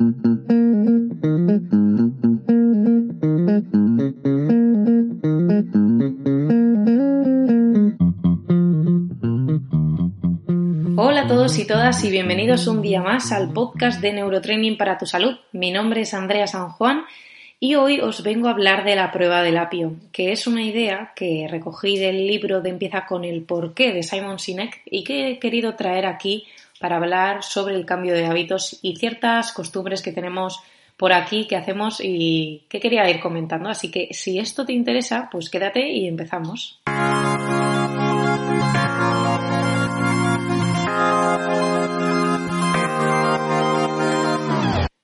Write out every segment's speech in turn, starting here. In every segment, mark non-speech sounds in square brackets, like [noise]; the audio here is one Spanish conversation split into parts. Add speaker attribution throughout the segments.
Speaker 1: Hola a todos y todas y bienvenidos un día más al podcast de Neurotraining para tu salud. Mi nombre es Andrea San Juan y hoy os vengo a hablar de la prueba del apio, que es una idea que recogí del libro de Empieza con el porqué de Simon Sinek y que he querido traer aquí para hablar sobre el cambio de hábitos y ciertas costumbres que tenemos por aquí que hacemos y que quería ir comentando. Así que si esto te interesa, pues quédate y empezamos.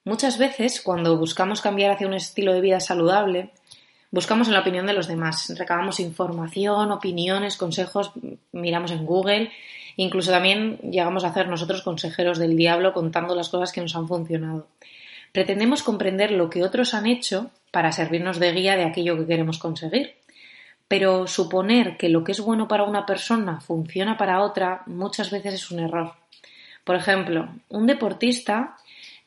Speaker 1: Muchas veces, cuando buscamos cambiar hacia un estilo de vida saludable, buscamos en la opinión de los demás, recabamos información, opiniones, consejos, miramos en Google, incluso también llegamos a hacer nosotros consejeros del diablo contando las cosas que nos han funcionado. Pretendemos comprender lo que otros han hecho para servirnos de guía de aquello que queremos conseguir. Pero suponer que lo que es bueno para una persona funciona para otra muchas veces es un error. Por ejemplo, un deportista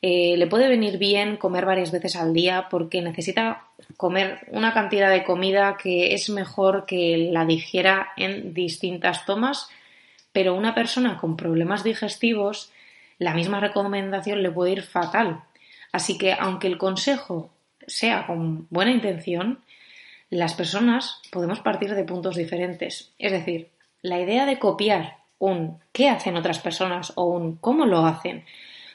Speaker 1: eh, le puede venir bien comer varias veces al día porque necesita comer una cantidad de comida que es mejor que la digiera en distintas tomas, pero una persona con problemas digestivos, la misma recomendación le puede ir fatal. Así que aunque el consejo sea con buena intención, las personas podemos partir de puntos diferentes. Es decir, la idea de copiar un qué hacen otras personas o un cómo lo hacen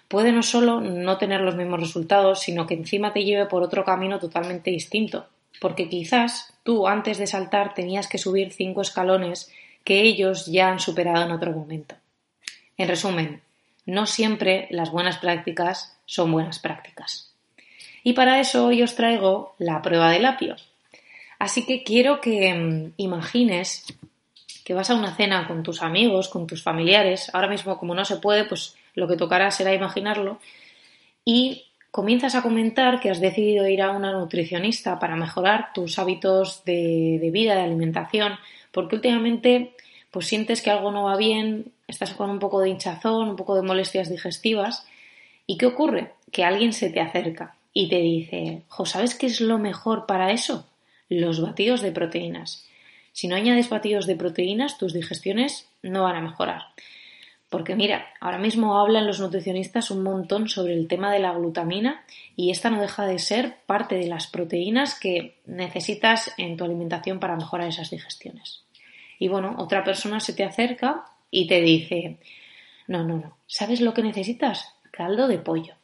Speaker 1: puede no solo no tener los mismos resultados, sino que encima te lleve por otro camino totalmente distinto. Porque quizás tú antes de saltar tenías que subir cinco escalones que ellos ya han superado en otro momento. En resumen, no siempre las buenas prácticas son buenas prácticas. Y para eso hoy os traigo la prueba del apio. Así que quiero que mm, imagines que vas a una cena con tus amigos, con tus familiares. Ahora mismo, como no se puede, pues lo que tocará será imaginarlo. Y comienzas a comentar que has decidido ir a una nutricionista para mejorar tus hábitos de, vida, de alimentación, porque últimamente pues sientes que algo no va bien, estás con un poco de hinchazón, un poco de molestias digestivas. ¿Y qué ocurre? Que alguien se te acerca y te dice, jo, ¿sabes qué es lo mejor para eso? Los batidos de proteínas. Si no añades batidos de proteínas, tus digestiones no van a mejorar. Porque mira, ahora mismo hablan los nutricionistas un montón sobre el tema de la glutamina y esta no deja de ser parte de las proteínas que necesitas en tu alimentación para mejorar esas digestiones. Y bueno, otra persona se te acerca y te dice, no, no, no, ¿sabes lo que necesitas? Caldo de pollo.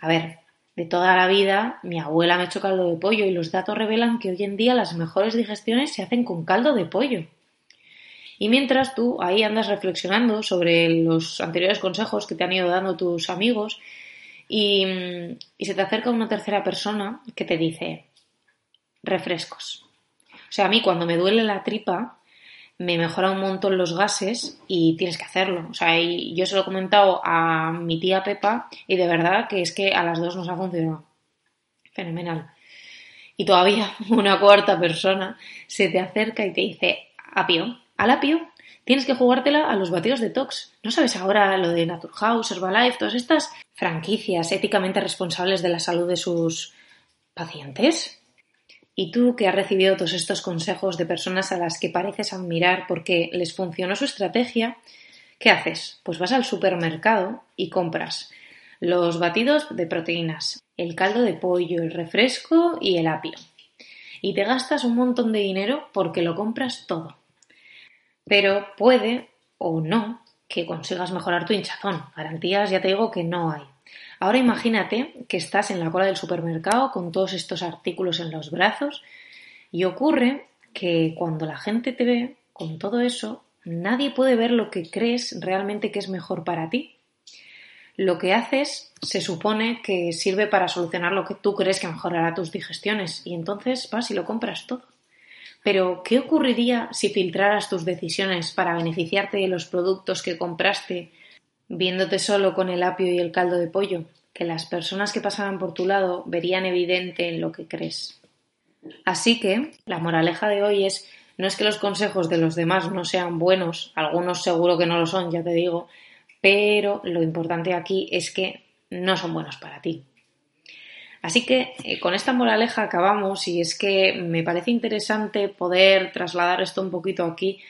Speaker 1: A ver, de toda la vida mi abuela me ha hecho caldo de pollo y los datos revelan que hoy en día las mejores digestiones se hacen con caldo de pollo. Y mientras tú ahí andas reflexionando sobre los anteriores consejos que te han ido dando tus amigos y, se te acerca una tercera persona que te dice refrescos. O sea, a mí cuando me duele la tripa, me mejora un montón los gases y tienes que hacerlo. O sea, yo se lo he comentado a mi tía Pepa y de verdad que es que a las dos nos ha funcionado. Fenomenal. Y todavía [laughs] una cuarta persona se te acerca y te dice, apio, al apio tienes que jugártela a los batidos de tox. ¿No sabes ahora lo de Naturhaus, Herbalife, todas estas franquicias éticamente responsables de la salud de sus pacientes? Y tú que has recibido todos estos consejos de personas a las que pareces admirar porque les funcionó su estrategia, ¿qué haces? Pues vas al supermercado y compras los batidos de proteínas, el caldo de pollo, el refresco y el apio. Y te gastas un montón de dinero porque lo compras todo. Pero puede o no que consigas mejorar tu hinchazón. Garantías ya te digo que no hay. Ahora imagínate que estás en la cola del supermercado con todos estos artículos en los brazos y ocurre que cuando la gente te ve con todo eso, nadie puede ver lo que crees realmente que es mejor para ti. Lo que haces se supone que sirve para solucionar lo que tú crees que mejorará tus digestiones y entonces vas y lo compras todo. Pero, ¿qué ocurriría si filtraras tus decisiones para beneficiarte de los productos que compraste viéndote solo con el apio y el caldo de pollo, que las personas que pasaran por tu lado verían evidente en lo que crees. Así que la moraleja de hoy es no es que los consejos de los demás no sean buenos, algunos seguro que no lo son, ya te digo, pero lo importante aquí es que no son buenos para ti. Así que eh, con esta moraleja acabamos y es que me parece interesante poder trasladar esto un poquito aquí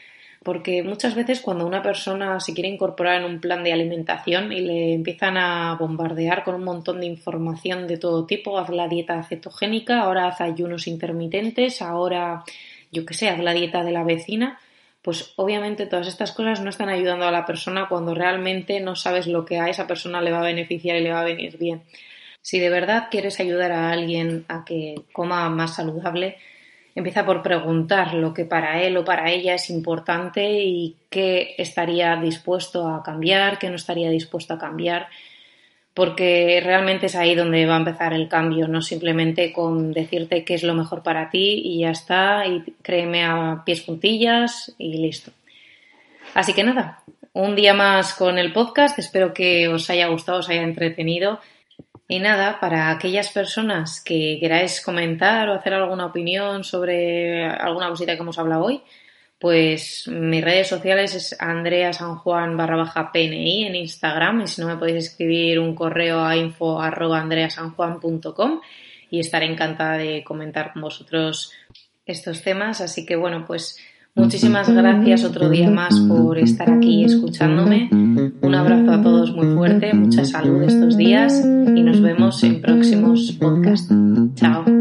Speaker 1: porque muchas veces cuando una persona se quiere incorporar en un plan de alimentación y le empiezan a bombardear con un montón de información de todo tipo, haz la dieta cetogénica, ahora haz ayunos intermitentes, ahora yo qué sé, haz la dieta de la vecina, pues obviamente todas estas cosas no están ayudando a la persona cuando realmente no sabes lo que a esa persona le va a beneficiar y le va a venir bien. Si de verdad quieres ayudar a alguien a que coma más saludable, empieza por preguntar lo que para él o para ella es importante y qué estaría dispuesto a cambiar, qué no estaría dispuesto a cambiar, porque realmente es ahí donde va a empezar el cambio, no simplemente con decirte qué es lo mejor para ti y ya está, y créeme a pies juntillas y listo. Así que nada, un día más con el podcast, espero que os haya gustado, os haya entretenido. Y nada, para aquellas personas que queráis comentar o hacer alguna opinión sobre alguna cosita que hemos hablado hoy, pues mis redes sociales es Andrea San Juan barra baja PNI en Instagram y si no me podéis escribir un correo a info arroba andreasanjuan.com y estaré encantada de comentar con vosotros estos temas. Así que bueno, pues Muchísimas gracias otro día más por estar aquí escuchándome. Un abrazo a todos muy fuerte, mucha salud estos días y nos vemos en próximos podcasts. Chao.